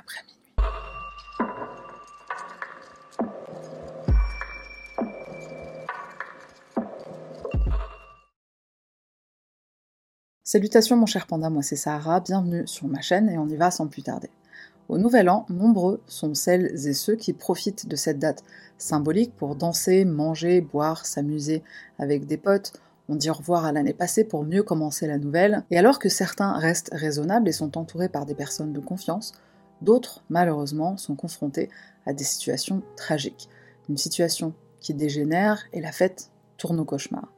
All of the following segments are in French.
après minuit. Salutations mon cher panda, moi c'est Sahara, bienvenue sur ma chaîne et on y va sans plus tarder. Au Nouvel An, nombreux sont celles et ceux qui profitent de cette date symbolique pour danser, manger, boire, s'amuser avec des potes. On dit au revoir à l'année passée pour mieux commencer la nouvelle. Et alors que certains restent raisonnables et sont entourés par des personnes de confiance, d'autres, malheureusement, sont confrontés à des situations tragiques. Une situation qui dégénère et la fête tourne au cauchemar.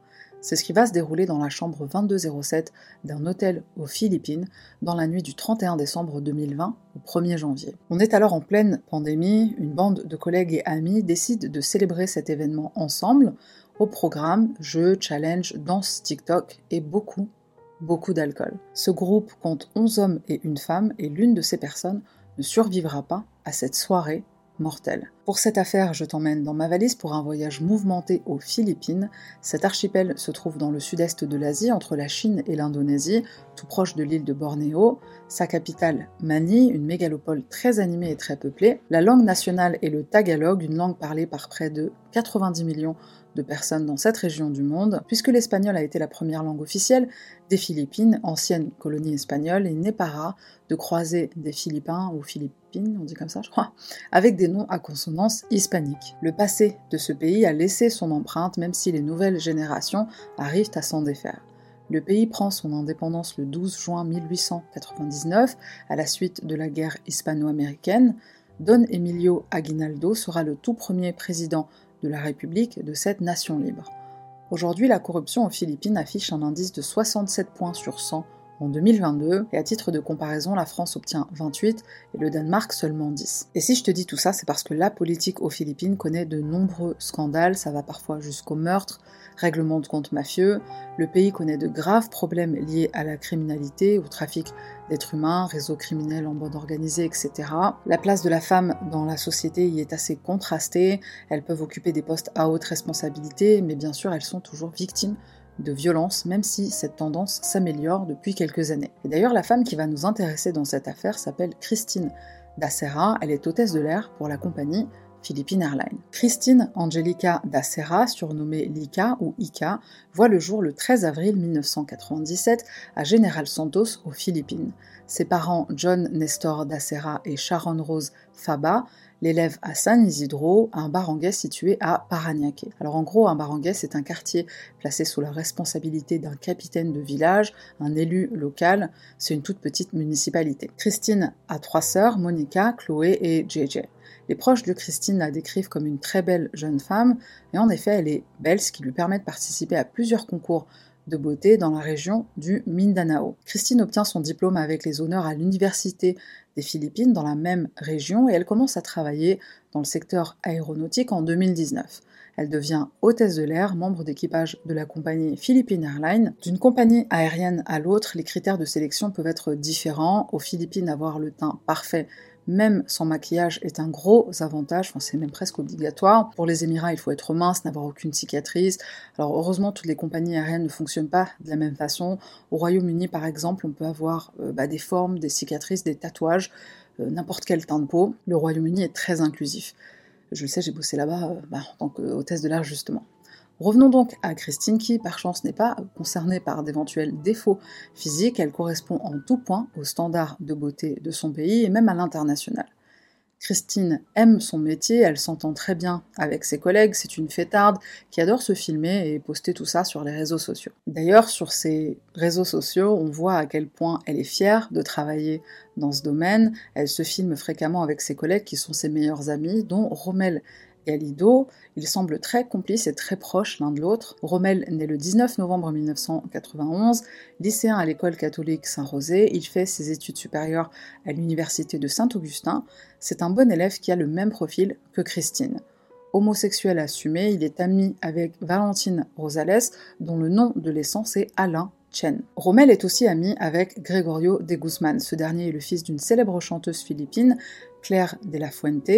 C'est ce qui va se dérouler dans la chambre 2207 d'un hôtel aux Philippines dans la nuit du 31 décembre 2020 au 1er janvier. On est alors en pleine pandémie, une bande de collègues et amis décide de célébrer cet événement ensemble. Au programme, jeux, challenge, danse TikTok et beaucoup, beaucoup d'alcool. Ce groupe compte 11 hommes et une femme et l'une de ces personnes ne survivra pas à cette soirée mortel. Pour cette affaire, je t'emmène dans ma valise pour un voyage mouvementé aux Philippines. Cet archipel se trouve dans le sud-est de l'Asie, entre la Chine et l'Indonésie, tout proche de l'île de Bornéo. Sa capitale, Mani, une mégalopole très animée et très peuplée. La langue nationale est le tagalog, une langue parlée par près de 90 millions de personnes dans cette région du monde, puisque l'espagnol a été la première langue officielle des Philippines, ancienne colonie espagnole, et rare de croiser des Philippins ou Philippines, on dit comme ça je crois, avec des noms à consonance hispanique. Le passé de ce pays a laissé son empreinte même si les nouvelles générations arrivent à s'en défaire. Le pays prend son indépendance le 12 juin 1899 à la suite de la guerre hispano-américaine. Don Emilio Aguinaldo sera le tout premier président de la République de cette nation libre. Aujourd'hui, la corruption aux Philippines affiche un indice de 67 points sur 100 en 2022, et à titre de comparaison, la France obtient 28 et le Danemark seulement 10. Et si je te dis tout ça, c'est parce que la politique aux Philippines connaît de nombreux scandales, ça va parfois jusqu'au meurtre, règlement de compte mafieux, le pays connaît de graves problèmes liés à la criminalité, au trafic d'êtres humains, réseaux criminels en bande organisée, etc. La place de la femme dans la société y est assez contrastée, elles peuvent occuper des postes à haute responsabilité, mais bien sûr elles sont toujours victimes de violences, même si cette tendance s'améliore depuis quelques années. Et d'ailleurs, la femme qui va nous intéresser dans cette affaire s'appelle Christine Dacera, elle est hôtesse de l'air pour la compagnie Philippine Airlines. Christine Angelica Dacera, surnommée Lika ou Ika, voit le jour le 13 avril 1997 à General Santos aux Philippines. Ses parents John Nestor Dacera et Sharon Rose Faba l'élève à San Isidro, un barangay situé à Paranaque. Alors en gros, un barangay, c'est un quartier placé sous la responsabilité d'un capitaine de village, un élu local. C'est une toute petite municipalité. Christine a trois sœurs, Monica, Chloé et JJ. Les proches de Christine la décrivent comme une très belle jeune femme, et en effet, elle est belle, ce qui lui permet de participer à plusieurs concours de beauté dans la région du Mindanao. Christine obtient son diplôme avec les honneurs à l'Université des Philippines dans la même région et elle commence à travailler dans le secteur aéronautique en 2019. Elle devient hôtesse de l'air, membre d'équipage de la compagnie Philippine Airlines. D'une compagnie aérienne à l'autre, les critères de sélection peuvent être différents. Aux Philippines, avoir le teint parfait même sans maquillage, est un gros avantage, enfin, c'est même presque obligatoire. Pour les Émirats, il faut être mince, n'avoir aucune cicatrice. Alors heureusement, toutes les compagnies aériennes ne fonctionnent pas de la même façon. Au Royaume-Uni, par exemple, on peut avoir euh, bah, des formes, des cicatrices, des tatouages, euh, n'importe quel teint de peau. Le Royaume-Uni est très inclusif. Je le sais, j'ai bossé là-bas euh, bah, en tant qu'hôtesse de l'air justement. Revenons donc à Christine qui, par chance, n'est pas concernée par d'éventuels défauts physiques, elle correspond en tout point aux standards de beauté de son pays et même à l'international. Christine aime son métier, elle s'entend très bien avec ses collègues, c'est une fêtarde qui adore se filmer et poster tout ça sur les réseaux sociaux. D'ailleurs, sur ces réseaux sociaux, on voit à quel point elle est fière de travailler dans ce domaine. Elle se filme fréquemment avec ses collègues qui sont ses meilleurs amis, dont Rommel Galido, ils semblent très complices et très proches l'un de l'autre. Rommel naît le 19 novembre 1991, lycéen à l'école catholique Saint-Rosé, il fait ses études supérieures à l'université de Saint-Augustin. C'est un bon élève qui a le même profil que Christine. Homosexuel assumé, il est ami avec Valentine Rosales, dont le nom de l'essence est Alain Chen. Rommel est aussi ami avec Gregorio de Guzman. Ce dernier est le fils d'une célèbre chanteuse philippine, Claire de la Fuente.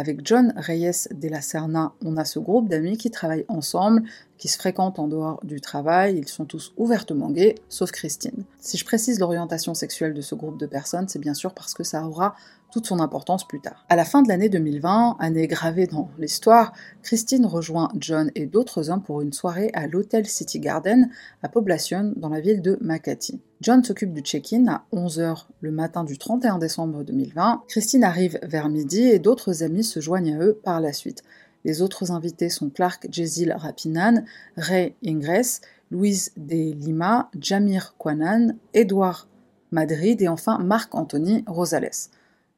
Avec John Reyes de la Serna, on a ce groupe d'amis qui travaillent ensemble, qui se fréquentent en dehors du travail, ils sont tous ouvertement gays, sauf Christine. Si je précise l'orientation sexuelle de ce groupe de personnes, c'est bien sûr parce que ça aura toute son importance plus tard. À la fin de l'année 2020, année gravée dans l'histoire, Christine rejoint John et d'autres hommes pour une soirée à l'hôtel City Garden à Poblacion dans la ville de Makati. John s'occupe du check-in à 11h le matin du 31 décembre 2020. Christine arrive vers midi et d'autres amis se joignent à eux par la suite. Les autres invités sont Clark Jezil Rapinan, Ray Ingres, Louise De Lima, Jamir Kwanan, Edouard Madrid et enfin Marc-Anthony Rosales.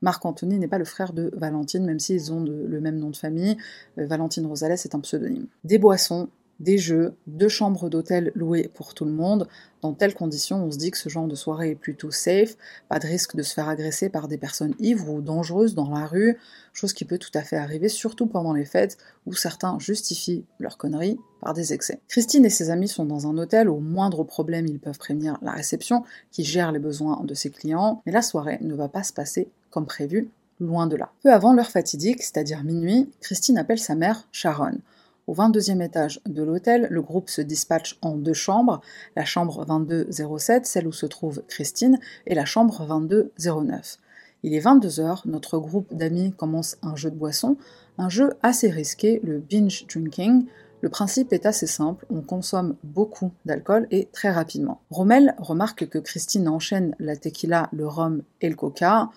Marc-Anthony n'est pas le frère de Valentine, même s'ils ont le même nom de famille. Euh, Valentine Rosales est un pseudonyme. Des boissons, des jeux, deux chambres d'hôtel louées pour tout le monde. Dans telles conditions, on se dit que ce genre de soirée est plutôt safe, pas de risque de se faire agresser par des personnes ivres ou dangereuses dans la rue, chose qui peut tout à fait arriver, surtout pendant les fêtes où certains justifient leurs conneries par des excès. Christine et ses amis sont dans un hôtel, au moindre problème ils peuvent prévenir la réception qui gère les besoins de ses clients, mais la soirée ne va pas se passer comme prévu, loin de là. Peu avant l'heure fatidique, c'est-à-dire minuit, Christine appelle sa mère Sharon. Au 22e étage de l'hôtel, le groupe se dispatche en deux chambres, la chambre 2207, celle où se trouve Christine, et la chambre 2209. Il est 22h, notre groupe d'amis commence un jeu de boisson, un jeu assez risqué, le binge drinking. Le principe est assez simple, on consomme beaucoup d'alcool et très rapidement. Rommel remarque que Christine enchaîne la tequila, le rhum et le coca.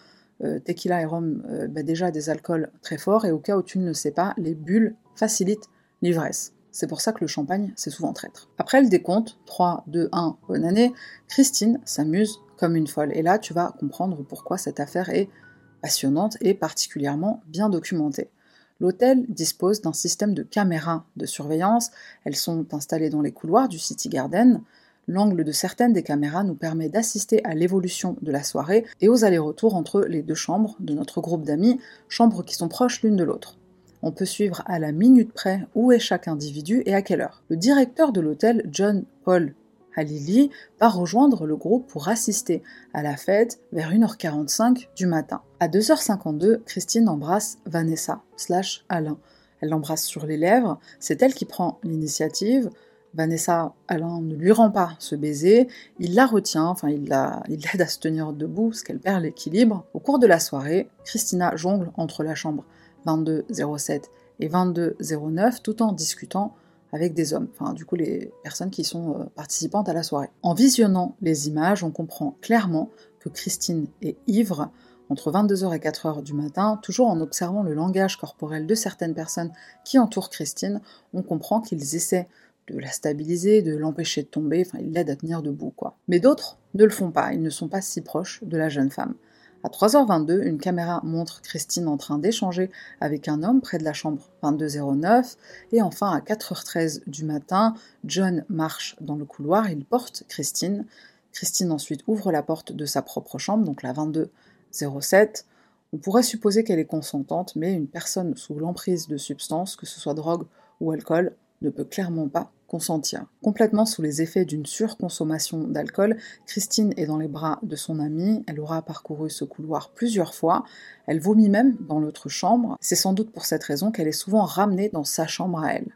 Euh, tequila et rhum, euh, bah déjà des alcools très forts, et au cas où tu ne le sais pas, les bulles facilitent l'ivresse. C'est pour ça que le champagne, c'est souvent traître. Après le décompte, 3, 2, 1, bonne année, Christine s'amuse comme une folle. Et là, tu vas comprendre pourquoi cette affaire est passionnante et particulièrement bien documentée. L'hôtel dispose d'un système de caméras de surveillance. Elles sont installées dans les couloirs du City Garden. L'angle de certaines des caméras nous permet d'assister à l'évolution de la soirée et aux allers-retours entre les deux chambres de notre groupe d'amis, chambres qui sont proches l'une de l'autre. On peut suivre à la minute près où est chaque individu et à quelle heure. Le directeur de l'hôtel, John Paul Halili, va rejoindre le groupe pour assister à la fête vers 1h45 du matin. À 2h52, Christine embrasse Vanessa, slash Alain. Elle l'embrasse sur les lèvres, c'est elle qui prend l'initiative. Vanessa, Alain ne lui rend pas ce baiser, il la retient, enfin il l'aide à se tenir debout parce qu'elle perd l'équilibre. Au cours de la soirée, Christina jongle entre la chambre 2207 et 2209 tout en discutant avec des hommes, enfin du coup les personnes qui sont euh, participantes à la soirée. En visionnant les images, on comprend clairement que Christine est ivre entre 22h et 4h du matin, toujours en observant le langage corporel de certaines personnes qui entourent Christine, on comprend qu'ils essaient de la stabiliser, de l'empêcher de tomber, enfin ils l'aident à tenir debout quoi. Mais d'autres ne le font pas, ils ne sont pas si proches de la jeune femme. À 3h22, une caméra montre Christine en train d'échanger avec un homme près de la chambre 2209. Et enfin, à 4h13 du matin, John marche dans le couloir, il porte Christine. Christine ensuite ouvre la porte de sa propre chambre, donc la 2207. On pourrait supposer qu'elle est consentante, mais une personne sous l'emprise de substances, que ce soit drogue ou alcool, ne peut clairement pas Complètement sous les effets d'une surconsommation d'alcool, Christine est dans les bras de son amie, elle aura parcouru ce couloir plusieurs fois, elle vomit même dans l'autre chambre, c'est sans doute pour cette raison qu'elle est souvent ramenée dans sa chambre à elle.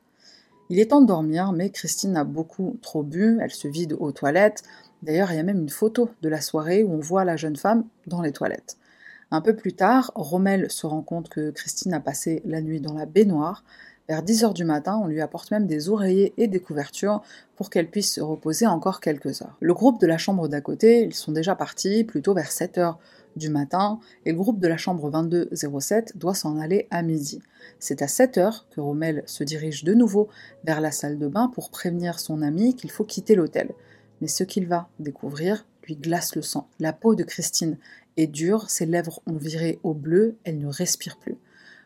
Il est temps de dormir, mais Christine a beaucoup trop bu, elle se vide aux toilettes, d'ailleurs il y a même une photo de la soirée où on voit la jeune femme dans les toilettes. Un peu plus tard, Rommel se rend compte que Christine a passé la nuit dans la baignoire, vers 10h du matin, on lui apporte même des oreillers et des couvertures pour qu'elle puisse se reposer encore quelques heures. Le groupe de la chambre d'à côté, ils sont déjà partis plutôt vers 7h du matin, et le groupe de la chambre 2207 doit s'en aller à midi. C'est à 7h que Rommel se dirige de nouveau vers la salle de bain pour prévenir son ami qu'il faut quitter l'hôtel. Mais ce qu'il va découvrir lui glace le sang. La peau de Christine est dure, ses lèvres ont viré au bleu, elle ne respire plus.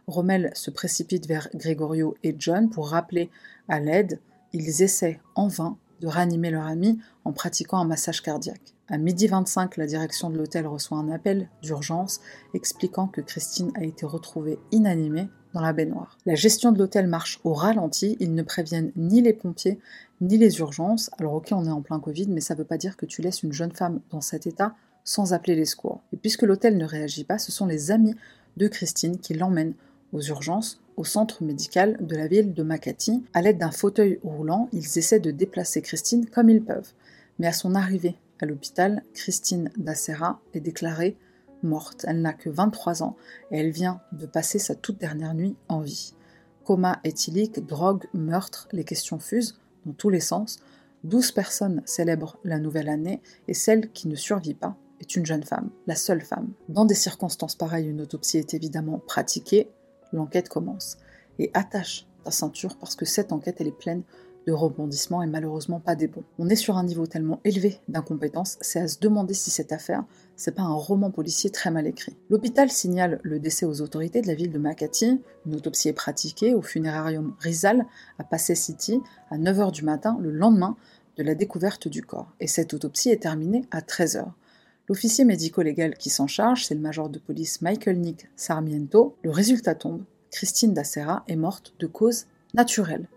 Rommel se précipite vers Gregorio et John pour rappeler à l'aide. Ils essaient en vain de ranimer leur ami en pratiquant un massage cardiaque. À midi 25, la direction de l'hôtel reçoit un appel d'urgence expliquant que Christine a été retrouvée inanimée dans la baignoire. La gestion de l'hôtel marche au ralenti, ils ne préviennent ni les pompiers ni les urgences. Alors ok, on est en plein Covid, mais ça ne veut pas dire que tu laisses une jeune femme dans cet état sans appeler les secours. Et puisque l'hôtel ne réagit pas, ce sont les amis de Christine qui l'emmènent aux urgences au centre médical de la ville de Makati. À l'aide d'un fauteuil roulant, ils essaient de déplacer Christine comme ils peuvent. Mais à son arrivée à l'hôpital, Christine Dacera est déclarée morte. Elle n'a que 23 ans et elle vient de passer sa toute dernière nuit en vie. Coma éthylique, drogue, meurtre, les questions fusent dans tous les sens. 12 personnes célèbrent la nouvelle année et celle qui ne survit pas est une jeune femme, la seule femme. Dans des circonstances pareilles, une autopsie est évidemment pratiquée. L'enquête commence. Et attache ta ceinture parce que cette enquête, elle est pleine de rebondissements et malheureusement pas des bons. On est sur un niveau tellement élevé d'incompétence, c'est à se demander si cette affaire, c'est pas un roman policier très mal écrit. L'hôpital signale le décès aux autorités de la ville de Makati. Une autopsie est pratiquée au funérarium Rizal à Passé City à 9h du matin le lendemain de la découverte du corps. Et cette autopsie est terminée à 13h. L'officier médico-légal qui s'en charge, c'est le major de police Michael Nick Sarmiento. Le résultat tombe. Christine Dacera est morte de cause naturelle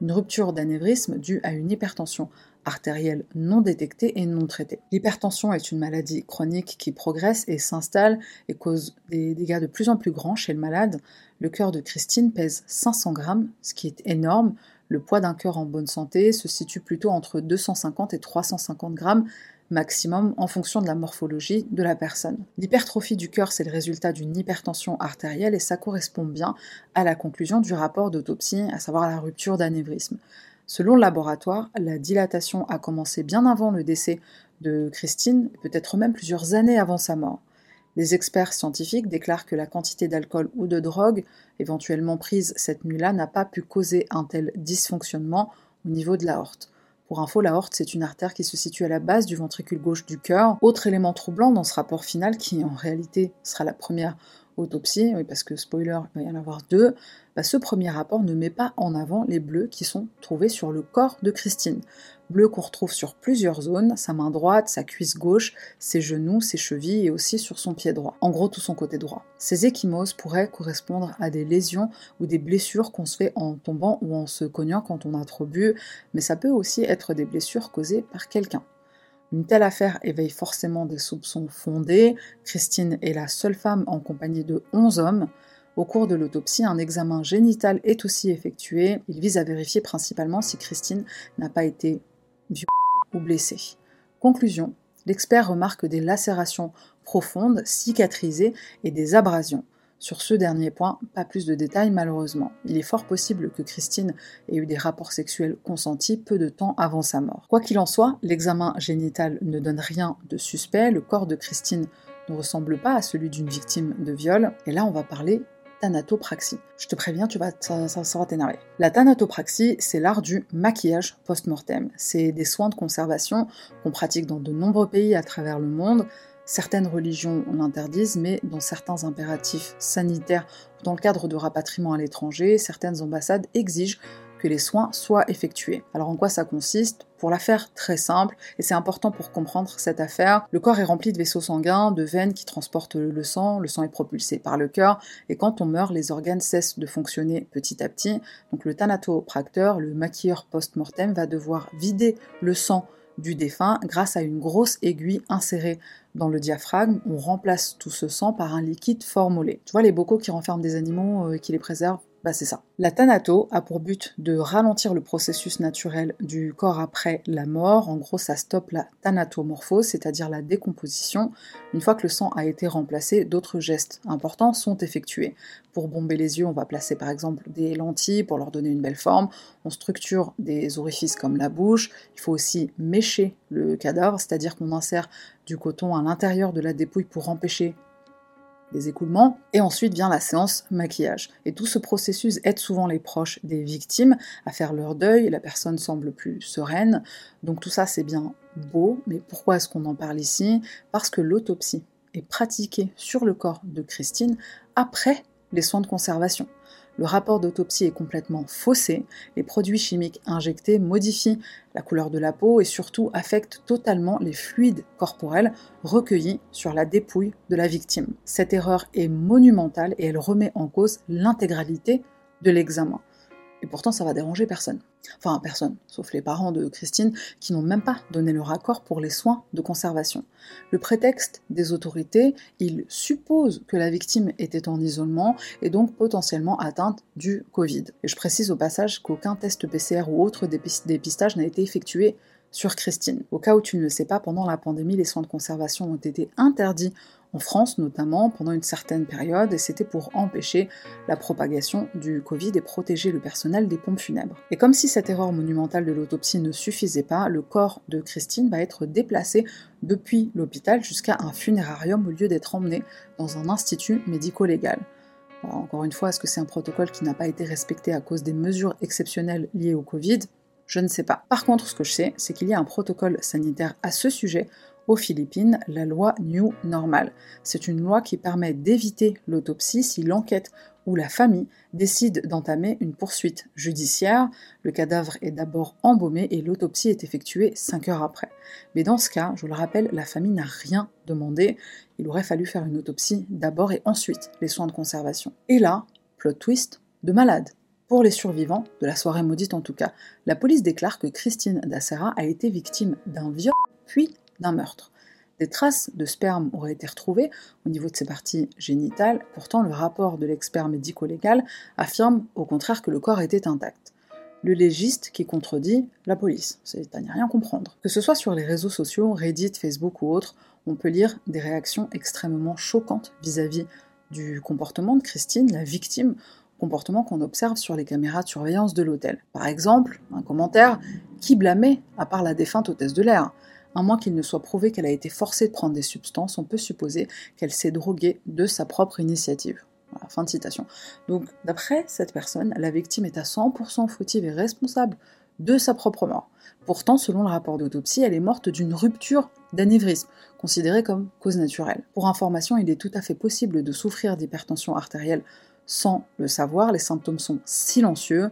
une rupture d'anévrisme due à une hypertension artérielle non détectée et non traitée. L'hypertension est une maladie chronique qui progresse et s'installe et cause des dégâts de plus en plus grands chez le malade. Le cœur de Christine pèse 500 grammes, ce qui est énorme. Le poids d'un cœur en bonne santé se situe plutôt entre 250 et 350 grammes, maximum en fonction de la morphologie de la personne. L'hypertrophie du cœur, c'est le résultat d'une hypertension artérielle et ça correspond bien à la conclusion du rapport d'autopsie, à savoir la rupture d'anévrisme. Selon le laboratoire, la dilatation a commencé bien avant le décès de Christine, peut-être même plusieurs années avant sa mort. Les experts scientifiques déclarent que la quantité d'alcool ou de drogue éventuellement prise cette nuit-là n'a pas pu causer un tel dysfonctionnement au niveau de la horte. Pour info, la horte, c'est une artère qui se situe à la base du ventricule gauche du cœur. Autre élément troublant dans ce rapport final, qui en réalité sera la première autopsie, oui, parce que spoiler, il va y en avoir deux, bah, ce premier rapport ne met pas en avant les bleus qui sont trouvés sur le corps de Christine. Qu'on retrouve sur plusieurs zones, sa main droite, sa cuisse gauche, ses genoux, ses chevilles et aussi sur son pied droit. En gros, tout son côté droit. Ces échymoses pourraient correspondre à des lésions ou des blessures qu'on se fait en tombant ou en se cognant quand on a trop bu, mais ça peut aussi être des blessures causées par quelqu'un. Une telle affaire éveille forcément des soupçons fondés. Christine est la seule femme en compagnie de 11 hommes. Au cours de l'autopsie, un examen génital est aussi effectué. Il vise à vérifier principalement si Christine n'a pas été ou blessée. Conclusion, l'expert remarque des lacérations profondes, cicatrisées et des abrasions. Sur ce dernier point, pas plus de détails malheureusement. Il est fort possible que Christine ait eu des rapports sexuels consentis peu de temps avant sa mort. Quoi qu'il en soit, l'examen génital ne donne rien de suspect, le corps de Christine ne ressemble pas à celui d'une victime de viol, et là on va parler Je te préviens, tu vas, ça, ça va t'énerver. La thanatopraxie, c'est l'art du maquillage post-mortem. C'est des soins de conservation qu'on pratique dans de nombreux pays à travers le monde. Certaines religions l'interdisent, mais dans certains impératifs sanitaires, dans le cadre de rapatriement à l'étranger, certaines ambassades exigent que les soins soient effectués. Alors en quoi ça consiste? Pour la faire très simple, et c'est important pour comprendre cette affaire, le corps est rempli de vaisseaux sanguins, de veines qui transportent le sang, le sang est propulsé par le cœur, et quand on meurt, les organes cessent de fonctionner petit à petit. Donc le thanatopracteur, le maquilleur post-mortem, va devoir vider le sang du défunt grâce à une grosse aiguille insérée dans le diaphragme. On remplace tout ce sang par un liquide formolé. Tu vois les bocaux qui renferment des animaux et euh, qui les préservent? Bah c'est ça. La thanato a pour but de ralentir le processus naturel du corps après la mort. En gros, ça stoppe la thanatomorphose, c'est-à-dire la décomposition. Une fois que le sang a été remplacé, d'autres gestes importants sont effectués. Pour bomber les yeux, on va placer par exemple des lentilles pour leur donner une belle forme. On structure des orifices comme la bouche. Il faut aussi mécher le cadavre, c'est-à-dire qu'on insère du coton à l'intérieur de la dépouille pour empêcher écoulements, et ensuite vient la séance maquillage. Et tout ce processus aide souvent les proches des victimes à faire leur deuil, la personne semble plus sereine, donc tout ça c'est bien beau, mais pourquoi est-ce qu'on en parle ici? Parce que l'autopsie est pratiquée sur le corps de Christine après les soins de conservation. Le rapport d'autopsie est complètement faussé, les produits chimiques injectés modifient la couleur de la peau et surtout affectent totalement les fluides corporels recueillis sur la dépouille de la victime. Cette erreur est monumentale et elle remet en cause l'intégralité de l'examen. Et pourtant, ça va déranger personne. Enfin, personne, sauf les parents de Christine, qui n'ont même pas donné leur accord pour les soins de conservation. Le prétexte des autorités, il suppose que la victime était en isolement et donc potentiellement atteinte du Covid. Et je précise au passage qu'aucun test PCR ou autre dépistage n'a été effectué sur Christine. Au cas où tu ne le sais pas, pendant la pandémie, les soins de conservation ont été interdits en France notamment, pendant une certaine période, et c'était pour empêcher la propagation du Covid et protéger le personnel des pompes funèbres. Et comme si cette erreur monumentale de l'autopsie ne suffisait pas, le corps de Christine va être déplacé depuis l'hôpital jusqu'à un funérarium au lieu d'être emmené dans un institut médico-légal. Encore une fois, est-ce que c'est un protocole qui n'a pas été respecté à cause des mesures exceptionnelles liées au Covid? Je ne sais pas. Par contre, ce que je sais, c'est qu'il y a un protocole sanitaire à ce sujet aux Philippines, la loi New Normal. C'est une loi qui permet d'éviter l'autopsie si l'enquête ou la famille décide d'entamer une poursuite judiciaire. Le cadavre est d'abord embaumé et l'autopsie est effectuée 5 heures après. Mais dans ce cas, je le rappelle, la famille n'a rien demandé. Il aurait fallu faire une autopsie d'abord et ensuite les soins de conservation. Et là, plot twist de malade. Pour les survivants, de la soirée maudite en tout cas, la police déclare que Christine Dacera a été victime d'un viol puis d'un meurtre. Des traces de sperme auraient été retrouvées au niveau de ses parties génitales, pourtant le rapport de l'expert médico-légal affirme au contraire que le corps était intact. Le légiste qui contredit la police, c'est à n'y rien comprendre. Que ce soit sur les réseaux sociaux, Reddit, Facebook ou autres, on peut lire des réactions extrêmement choquantes vis-à-vis du comportement de Christine, la victime, comportement qu'on observe sur les caméras de surveillance de l'hôtel. Par exemple, un commentaire qui blâmait à part la défunte hôtesse de l'air? À moins qu'il ne soit prouvé qu'elle a été forcée de prendre des substances, on peut supposer qu'elle s'est droguée de sa propre initiative. fin de citation. Donc, d'après cette personne, la victime est à 100% fautive et responsable de sa propre mort. Pourtant, selon le rapport d'autopsie, elle est morte d'une rupture d'anévrisme, considérée comme cause naturelle. Pour information, il est tout à fait possible de souffrir d'hypertension artérielle sans le savoir, les symptômes sont silencieux,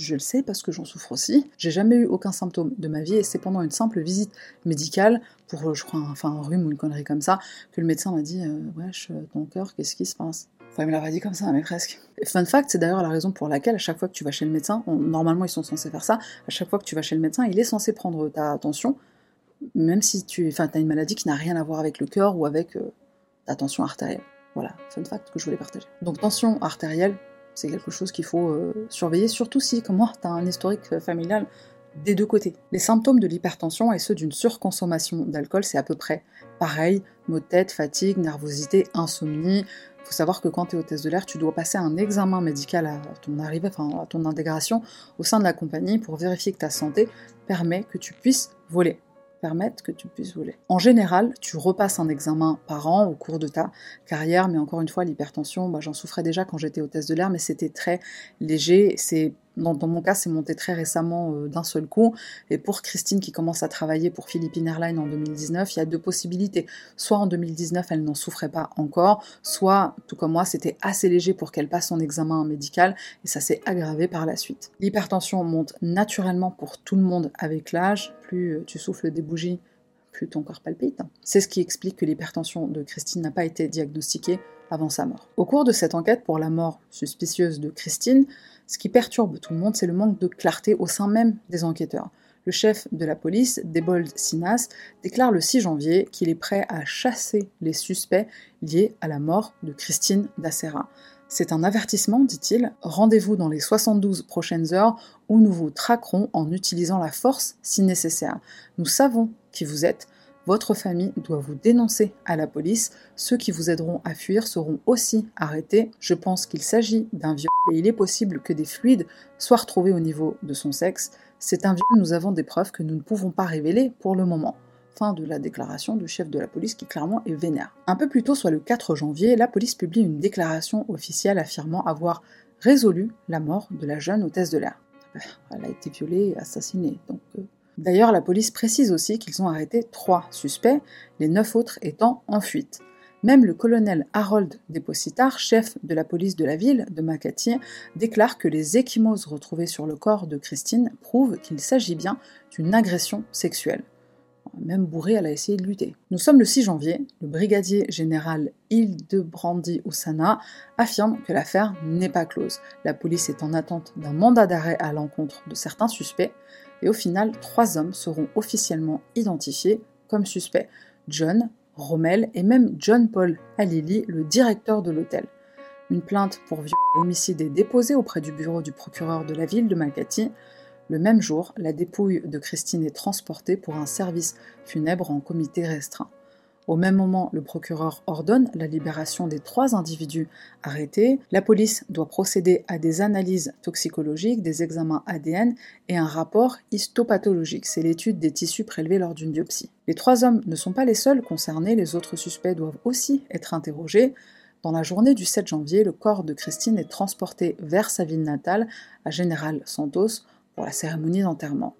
je le sais parce que j'en souffre aussi. J'ai jamais eu aucun symptôme de ma vie et c'est pendant une simple visite médicale pour, je crois, enfin un rhume ou une connerie comme ça, que le médecin m'a dit euh, Wesh, euh, ton cœur, qu'est-ce qui se passe? Il me l'avait dit comme ça, mais presque. fun fact, c'est d'ailleurs la raison pour laquelle, à chaque fois que tu vas chez le médecin, normalement ils sont censés faire ça, à chaque fois que tu vas chez le médecin, il est censé prendre ta tension, même si tu as une maladie qui n'a rien à voir avec le cœur ou avec euh, ta tension artérielle. Voilà, fun fact que je voulais partager. Donc tension artérielle, c'est quelque chose qu'il faut euh, surveiller, surtout si, comme moi, tu as un historique euh, familial des deux côtés. Les symptômes de l'hypertension et ceux d'une surconsommation d'alcool, c'est à peu près pareil. Maux de tête, fatigue, nervosité, insomnie. Il faut savoir que quand tu es hôtesse de l'air, tu dois passer un examen médical à ton arrivée, enfin à ton intégration au sein de la compagnie pour vérifier que ta santé permet que tu puisses voler permettre que tu puisses voler. En général, tu repasses un examen par an au cours de ta carrière, mais encore une fois, l'hypertension, bah, j'en souffrais déjà quand j'étais hôtesse de l'air, mais c'était très léger, c'est dans, mon cas, c'est monté très récemment euh, d'un seul coup. Et pour Christine qui commence à travailler pour Philippine Airlines en 2019, il y a deux possibilités. Soit en 2019, elle n'en souffrait pas encore, soit, tout comme moi, c'était assez léger pour qu'elle passe son examen médical et ça s'est aggravé par la suite. L'hypertension monte naturellement pour tout le monde avec l'âge. Plus euh, tu souffles des bougies, plus ton corps palpite. C'est ce qui explique que l'hypertension de Christine n'a pas été diagnostiquée avant sa mort. Au cours de cette enquête pour la mort suspicieuse de Christine, ce qui perturbe tout le monde, c'est le manque de clarté au sein même des enquêteurs. Le chef de la police, Debold Sinas, déclare le 6 janvier qu'il est prêt à chasser les suspects liés à la mort de Christine Dacera. C'est un avertissement, dit-il. Rendez-vous dans les 72 prochaines heures où nous vous traquerons en utilisant la force si nécessaire. Nous savons qui vous êtes, votre famille doit vous dénoncer à la police. Ceux qui vous aideront à fuir seront aussi arrêtés. Je pense qu'il s'agit d'un viol et il est possible que des fluides soient retrouvés au niveau de son sexe. C'est un viol, nous avons des preuves que nous ne pouvons pas révéler pour le moment. Fin de la déclaration du chef de la police qui clairement est vénère. Un peu plus tôt, soit le 4 janvier, la police publie une déclaration officielle affirmant avoir résolu la mort de la jeune hôtesse de l'air. Elle a été violée et assassinée, donc euh, D'ailleurs, la police précise aussi qu'ils ont arrêté trois suspects, les neuf autres étant en fuite. Même le colonel Harold Depositar, chef de la police de la ville de Makati, déclare que les échymoses retrouvées sur le corps de Christine prouvent qu'il s'agit bien d'une agression sexuelle. Même bourrée, elle a essayé de lutter. Nous sommes le 6 janvier, le brigadier général Hildebrandi Oussana affirme que l'affaire n'est pas close. La police est en attente d'un mandat d'arrêt à l'encontre de certains suspects, et au final, trois hommes seront officiellement identifiés comme suspects. John, Rommel et même John Paul Alili, le directeur de l'hôtel. Une plainte pour viol homicide est déposée auprès du bureau du procureur de la ville de Malkati. Le même jour, la dépouille de Christine est transportée pour un service funèbre en comité restreint. Au même moment, le procureur ordonne la libération des trois individus arrêtés. La police doit procéder à des analyses toxicologiques, des examens ADN et un rapport histopathologique. C'est l'étude des tissus prélevés lors d'une biopsie. Les trois hommes ne sont pas les seuls concernés, les autres suspects doivent aussi être interrogés. Dans la journée du 7 janvier, le corps de Christine est transporté vers sa ville natale, à General Santos, pour la cérémonie d'enterrement.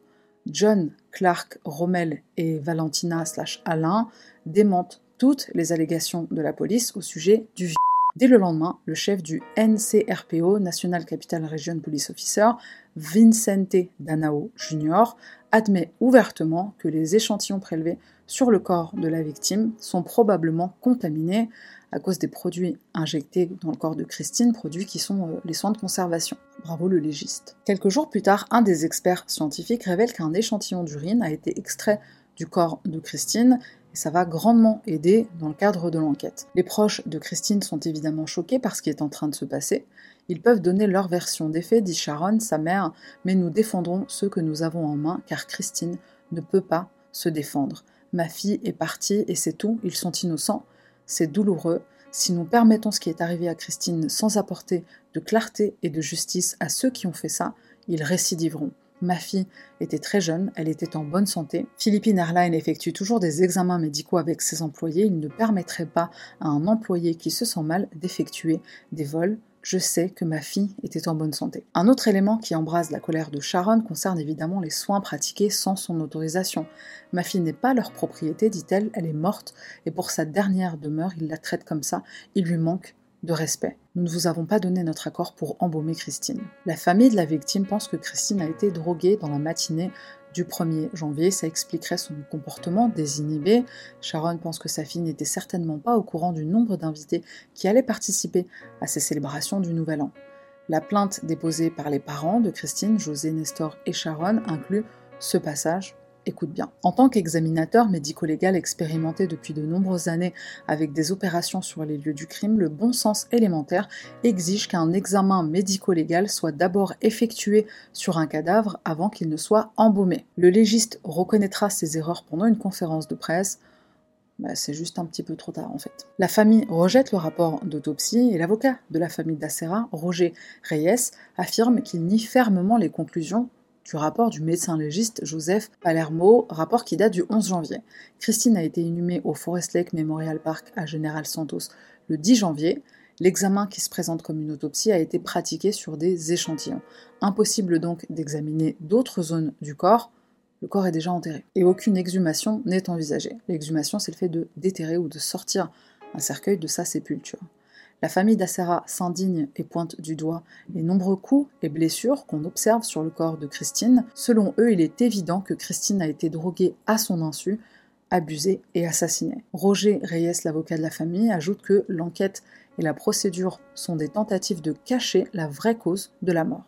John, Clark, Rommel et Valentina slash Alain démente toutes les allégations de la police au sujet du viol. Dès le lendemain, le chef du NCRPO, National Capital Region Police Officer, Vincente Danao Jr., admet ouvertement que les échantillons prélevés sur le corps de la victime sont probablement contaminés à cause des produits injectés dans le corps de Christine, produits qui sont euh, les soins de conservation. Bravo le légiste. Quelques jours plus tard, un des experts scientifiques révèle qu'un échantillon d'urine a été extrait du corps de Christine et ça va grandement aider dans le cadre de l'enquête. Les proches de Christine sont évidemment choqués par ce qui est en train de se passer. Ils peuvent donner leur version des faits, dit Sharon, sa mère, mais nous défendrons ceux que nous avons en main, car Christine ne peut pas se défendre. Ma fille est partie et c'est tout, ils sont innocents. C'est douloureux. Si nous permettons ce qui est arrivé à Christine sans apporter de clarté et de justice à ceux qui ont fait ça, ils récidiveront. Ma fille était très jeune, elle était en bonne santé. Philippine Airlines effectue toujours des examens médicaux avec ses employés. Il ne permettrait pas à un employé qui se sent mal d'effectuer des vols. Je sais que ma fille était en bonne santé. Un autre élément qui embrase la colère de Sharon concerne évidemment les soins pratiqués sans son autorisation. Ma fille n'est pas leur propriété, dit-elle, elle est morte, et pour sa dernière demeure, il la traite comme ça, il lui manque de respect. Nous ne vous avons pas donné notre accord pour embaumer Christine. La famille de la victime pense que Christine a été droguée dans la matinée du 1er janvier, ça expliquerait son comportement désinhibé. Sharon pense que sa fille n'était certainement pas au courant du nombre d'invités qui allaient participer à ces célébrations du Nouvel An. La plainte déposée par les parents de Christine, José, Nestor et Sharon inclut ce passage Écoute bien. En tant qu'examinateur médico-légal expérimenté depuis de nombreuses années avec des opérations sur les lieux du crime, le bon sens élémentaire exige qu'un examen médico-légal soit d'abord effectué sur un cadavre avant qu'il ne soit embaumé. Le légiste reconnaîtra ses erreurs pendant une conférence de presse. Bah, c'est juste un petit peu trop tard en fait. La famille rejette le rapport d'autopsie et l'avocat de la famille d'Acera, Roger Reyes, affirme qu'il nie fermement les conclusions du rapport du médecin légiste Joseph Palermo, rapport qui date du 11 janvier. Christine a été inhumée au Forest Lake Memorial Park à General Santos le 10 janvier. L'examen qui se présente comme une autopsie a été pratiqué sur des échantillons. Impossible donc d'examiner d'autres zones du corps. Le corps est déjà enterré. Et aucune exhumation n'est envisagée. L'exhumation, c'est le fait de déterrer ou de sortir un cercueil de sa sépulture. La famille d'Acera s'indigne et pointe du doigt les nombreux coups et blessures qu'on observe sur le corps de Christine. Selon eux, il est évident que Christine a été droguée à son insu, abusée et assassinée. Roger Reyes, l'avocat de la famille, ajoute que l'enquête et la procédure sont des tentatives de cacher la vraie cause de la mort.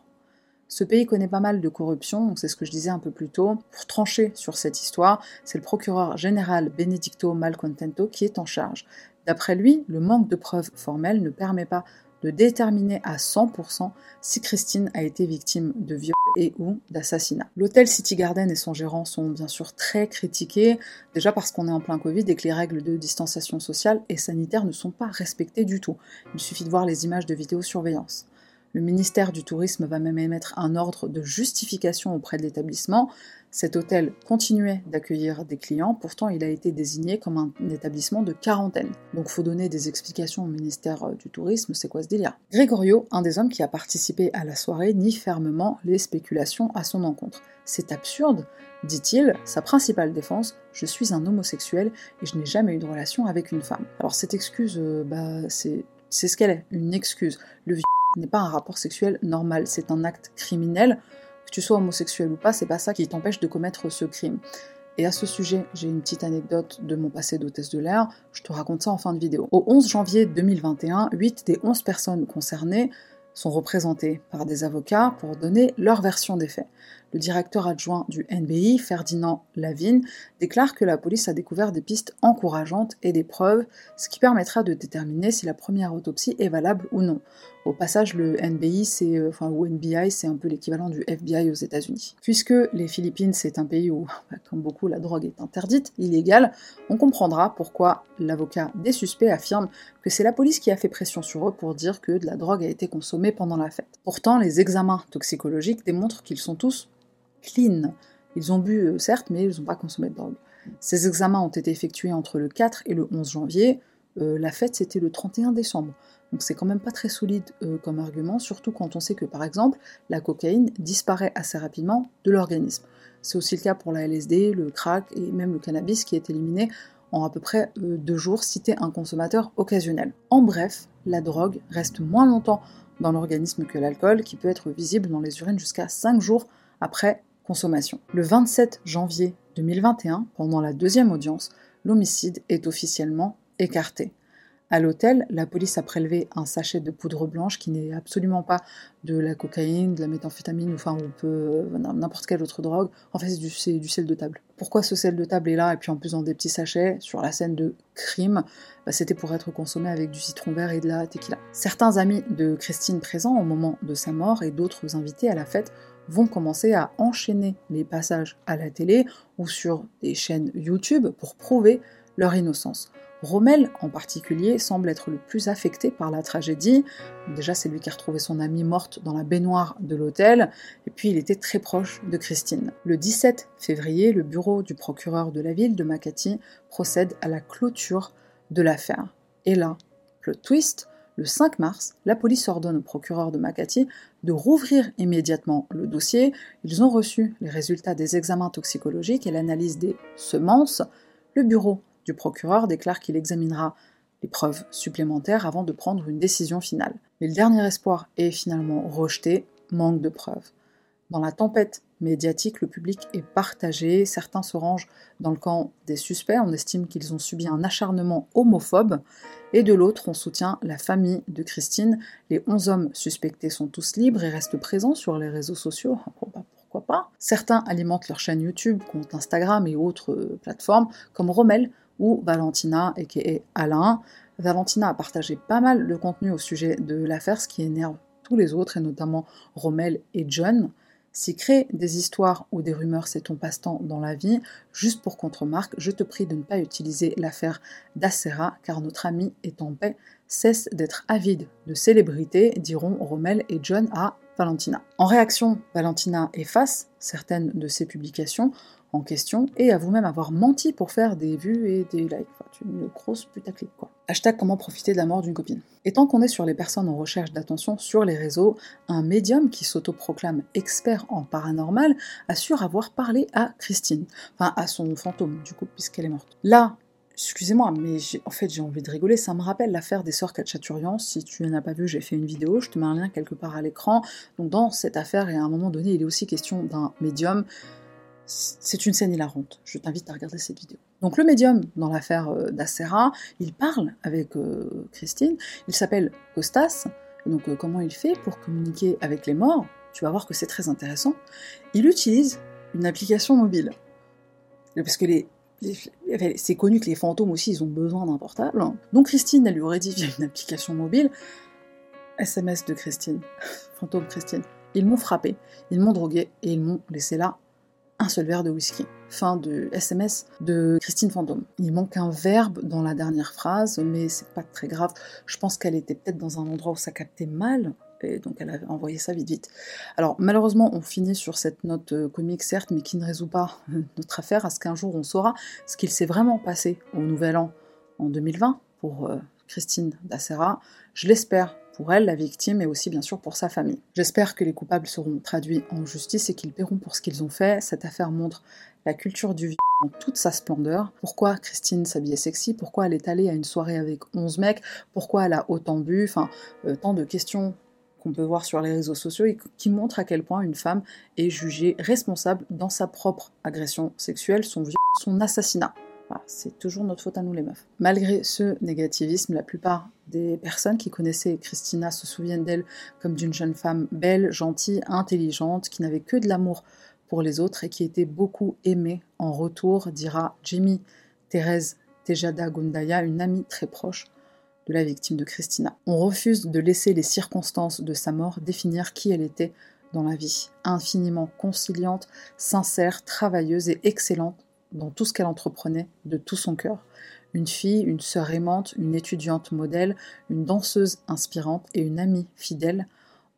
Ce pays connaît pas mal de corruption, c'est ce que je disais un peu plus tôt. Pour trancher sur cette histoire, c'est le procureur général Benedicto Malcontento qui est en charge. D'après lui, le manque de preuves formelles ne permet pas de déterminer à 100% si Christine a été victime de viol et ou d'assassinat. L'hôtel City Garden et son gérant sont bien sûr très critiqués, déjà parce qu'on est en plein Covid et que les règles de distanciation sociale et sanitaire ne sont pas respectées du tout. Il suffit de voir les images de vidéosurveillance. Le ministère du Tourisme va même émettre un ordre de justification auprès de l'établissement. Cet hôtel continuait d'accueillir des clients, pourtant il a été désigné comme un établissement de quarantaine. Donc faut donner des explications au ministère euh, du Tourisme, c'est quoi ce délire? Gregorio, un des hommes qui a participé à la soirée, nie fermement les spéculations à son encontre. C'est absurde, dit-il, sa principale défense, je suis un homosexuel et je n'ai jamais eu de relation avec une femme. Alors cette excuse, euh, bah c'est ce qu'elle est, une excuse. Le n'est pas un rapport sexuel normal, c'est un acte criminel. Que tu sois homosexuel ou pas, c'est pas ça qui t'empêche de commettre ce crime. Et à ce sujet, j'ai une petite anecdote de mon passé d'hôtesse de l'air, je te raconte ça en fin de vidéo. Au 11 janvier 2021, 8 des 11 personnes concernées sont représentées par des avocats pour donner leur version des faits. Le directeur adjoint du NBI, Ferdinand Lavigne, déclare que la police a découvert des pistes encourageantes et des preuves, ce qui permettra de déterminer si la première autopsie est valable ou non. Au passage, le NBI, c'est, euh, enfin, NBI, c'est un peu l'équivalent du FBI aux États-Unis. Puisque les Philippines, c'est un pays où, bah, comme beaucoup, la drogue est interdite, illégale, on comprendra pourquoi l'avocat des suspects affirme que c'est la police qui a fait pression sur eux pour dire que de la drogue a été consommée pendant la fête. Pourtant, les examens toxicologiques démontrent qu'ils sont tous clean. Ils ont bu, euh, certes, mais ils n'ont pas consommé de drogue. Ces examens ont été effectués entre le 4 et le 11 janvier. Euh, la fête, c'était le 31 décembre. Donc c'est quand même pas très solide euh, comme argument, surtout quand on sait que par exemple la cocaïne disparaît assez rapidement de l'organisme. C'est aussi le cas pour la LSD, le crack et même le cannabis qui est éliminé en à peu près deux jours si t'es un consommateur occasionnel. En bref, la drogue reste moins longtemps dans l'organisme que l'alcool, qui peut être visible dans les urines jusqu'à 5 jours après Le 27 janvier 2021, pendant la deuxième audience, l'homicide est officiellement écarté. À l'hôtel, la police a prélevé un sachet de poudre blanche qui n'est absolument pas de la cocaïne, de la méthamphétamine, enfin on peut euh, n'importe quelle autre drogue. En fait, c'est du, sel de table. Pourquoi ce sel de table est là et puis en plus dans des petits sachets sur la scène de crime? Bah, C'était pour être consommé avec du citron vert et de la tequila. Certains amis de Christine présents au moment de sa mort et d'autres invités à la fête vont commencer à enchaîner les passages à la télé ou sur des chaînes YouTube pour prouver leur innocence. Rommel, en particulier, semble être le plus affecté par la tragédie. Déjà, c'est lui qui a retrouvé son amie morte dans la baignoire de l'hôtel, et puis il était très proche de Christine. Le 17 février, le bureau du procureur de la ville de Makati procède à la clôture de l'affaire. Et là, le twist, le 5 mars, la police ordonne au procureur de Makati de rouvrir immédiatement le dossier. Ils ont reçu les résultats des examens toxicologiques et l'analyse des semences. Le bureau du procureur déclare qu'il examinera les preuves supplémentaires avant de prendre une décision finale. Mais le dernier espoir est finalement rejeté, manque de preuves. Dans la tempête médiatique, le public est partagé, certains se rangent dans le camp des suspects, on estime qu'ils ont subi un acharnement homophobe, et de l'autre, on soutient la famille de Christine. Les 11 hommes suspectés sont tous libres et restent présents sur les réseaux sociaux, pourquoi pas? Certains alimentent leur chaîne YouTube, compte Instagram et autres euh, plateformes, comme Rommel, ou Valentina, et Alain. Valentina a partagé pas mal de contenu au sujet de l'affaire, ce qui énerve tous les autres, et notamment Rommel et John. Si créer des histoires ou des rumeurs c'est ton passe-temps dans la vie, juste pour contre-marque, je te prie de ne pas utiliser l'affaire d'Acera, car notre ami est en paix, cesse d'être avide de célébrités, diront Rommel et John à Valentina. En réaction, Valentina efface certaines de ses publications en question et à vous-même avoir menti pour faire des vues et des likes. Enfin, une grosse putaclic quoi. Hashtag comment profiter de la mort d'une copine. Et tant qu'on est sur les personnes en recherche d'attention sur les réseaux, un médium qui s'autoproclame expert en paranormal assure avoir parlé à Christine, enfin à son fantôme du coup, puisqu'elle est morte. Là, Excusez-moi, mais en fait j'ai envie de rigoler, ça me rappelle l'affaire des sœurs Katchaturian, si tu n'en as pas vu, j'ai fait une vidéo, je te mets un lien quelque part à l'écran. Donc dans cette affaire, et à un moment donné, il est aussi question d'un médium c'est une scène hilarante. Je t'invite à regarder cette vidéo. Donc le médium dans l'affaire euh, d'Acera, il parle avec euh, Christine. Il s'appelle Costas. donc euh, comment il fait pour communiquer avec les morts? Tu vas voir que c'est très intéressant. Il utilise une application mobile. Parce que c'est connu que les fantômes aussi, ils ont besoin d'un portable. Donc Christine, elle lui aurait dit via une application mobile. SMS de Christine. Fantôme Christine. Ils m'ont frappé, ils m'ont drogué et ils m'ont laissé là un seul verre de whisky. Fin de SMS de Christine Fantôme. Il manque un verbe dans la dernière phrase, mais c'est pas très grave. Je pense qu'elle était peut-être dans un endroit où ça captait mal, et donc elle a envoyé ça vite vite. Alors malheureusement, on finit sur cette note euh, comique certes, mais qui ne résout pas euh, notre affaire, à ce qu'un jour on saura ce qu'il s'est vraiment passé au Nouvel An en 2020 pour euh, Christine Dacera. Je l'espère pour elle, la victime, et aussi bien sûr pour sa famille. J'espère que les coupables seront traduits en justice et qu'ils paieront pour ce qu'ils ont fait. Cette affaire montre la culture du viol en toute sa splendeur. Pourquoi Christine s'habillait sexy? Pourquoi elle est allée à une soirée avec 11 mecs? Pourquoi elle a autant bu? Enfin, euh, tant de questions qu'on peut voir sur les réseaux sociaux et qui montrent à quel point une femme est jugée responsable dans sa propre agression sexuelle, son viol, son assassinat c'est toujours notre faute à nous les meufs. Malgré ce négativisme, la plupart des personnes qui connaissaient Christina se souviennent d'elle comme d'une jeune femme belle, gentille, intelligente, qui n'avait que de l'amour pour les autres et qui était beaucoup aimé en retour, dira Jimmy Thérèse Tejada Gundaya, une amie très proche de la victime de Christina. On refuse de laisser les circonstances de sa mort définir qui elle était dans la vie. Infiniment conciliante, sincère, travailleuse et excellente dans tout ce qu'elle entreprenait de tout son cœur. Une fille, une sœur aimante, une étudiante modèle, une danseuse inspirante et une amie fidèle.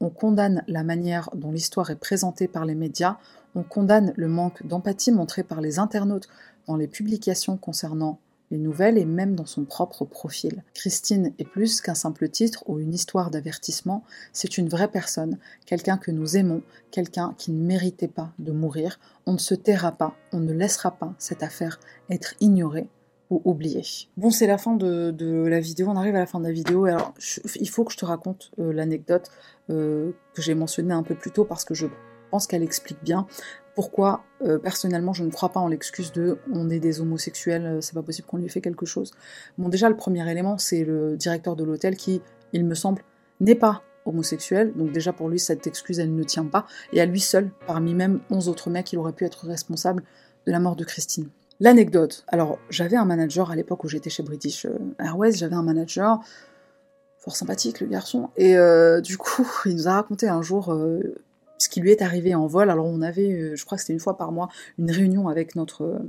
On condamne la manière dont l'histoire est présentée par les médias, on condamne le manque d'empathie montré par les internautes dans les publications concernant les nouvelles et même dans son propre profil. Christine est plus qu'un simple titre ou une histoire d'avertissement, c'est une vraie personne, quelqu'un que nous aimons, quelqu'un qui ne méritait pas de mourir. On ne se taira pas, on ne laissera pas cette affaire être ignorée ou oubliée. Bon, c'est la fin de, la vidéo, on arrive à la fin de la vidéo. Alors, il faut que je te raconte euh, l'anecdote euh, que j'ai mentionnée un peu plus tôt parce que je pense qu'elle explique bien pourquoi, euh, personnellement, je ne crois pas en l'excuse de on est des homosexuels, euh, c'est pas possible qu'on lui ait fait quelque chose. Bon, déjà, le premier élément, c'est le directeur de l'hôtel qui, il me semble, n'est pas homosexuel, donc déjà pour lui, cette excuse, elle ne tient pas, et à lui seul, parmi même 11 autres mecs, il aurait pu être responsable de la mort de Christine. L'anecdote, alors j'avais un manager à l'époque où j'étais chez British euh, Airways, j'avais un manager fort sympathique le garçon, et du coup il nous a raconté un jour ce qui lui est arrivé en vol. Alors on avait, euh, je crois que c'était une fois par mois, une réunion avec notre, euh,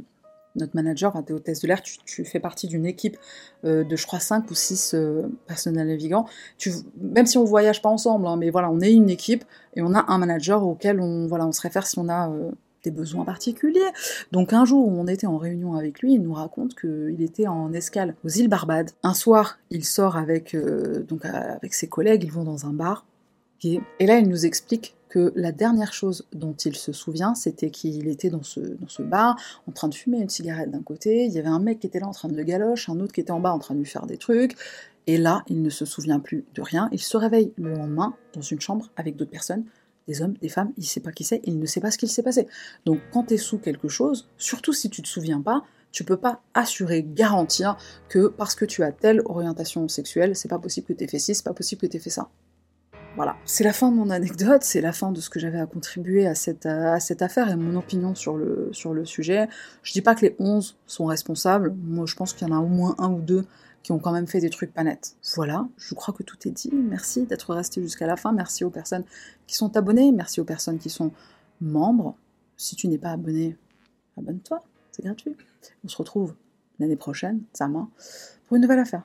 notre manager, enfin, t'es hôtesse de l'air, tu, fais partie d'une équipe euh, de, je crois, 5 ou 6 personnels navigants. Tu, même si on voyage pas ensemble, hein, mais voilà, on est une équipe et on a un manager auquel on, voilà, on se réfère si on a des besoins particuliers. Donc un jour où on était en réunion avec lui, il nous raconte qu'il était en escale aux îles Barbades. Un soir, il sort avec, donc, avec ses collègues, ils vont dans un bar. Et là, il nous explique que la dernière chose dont il se souvient, c'était qu'il était dans ce, dans ce bar, en train de fumer une cigarette d'un côté, il y avait un mec qui était là en train de le galoche, un autre qui était en bas en train de lui faire des trucs, et là, il ne se souvient plus de rien, il se réveille le lendemain dans une chambre avec d'autres personnes, des hommes, des femmes, il ne sait pas qui c'est, il ne sait pas ce qu'il s'est passé. Donc quand tu es sous quelque chose, surtout si tu te souviens pas, tu peux pas assurer, garantir que parce que tu as telle orientation sexuelle, c'est pas possible que tu aies fait ci, c'est pas possible que tu aies fait ça. Voilà, c'est la fin de mon anecdote, c'est la fin de ce que j'avais à contribuer à cette, cette affaire et mon opinion sur le, sur le sujet. Je dis pas que les 11 sont responsables, moi je pense qu'il y en a au moins un ou deux qui ont quand même fait des trucs pas nets. Voilà, je crois que tout est dit. Merci d'être resté jusqu'à la fin. Merci aux personnes qui sont abonnées. Merci aux personnes qui sont membres. Si tu n'es pas abonné, abonne-toi. C'est gratuit. On se retrouve l'année prochaine, ça main, pour une nouvelle affaire.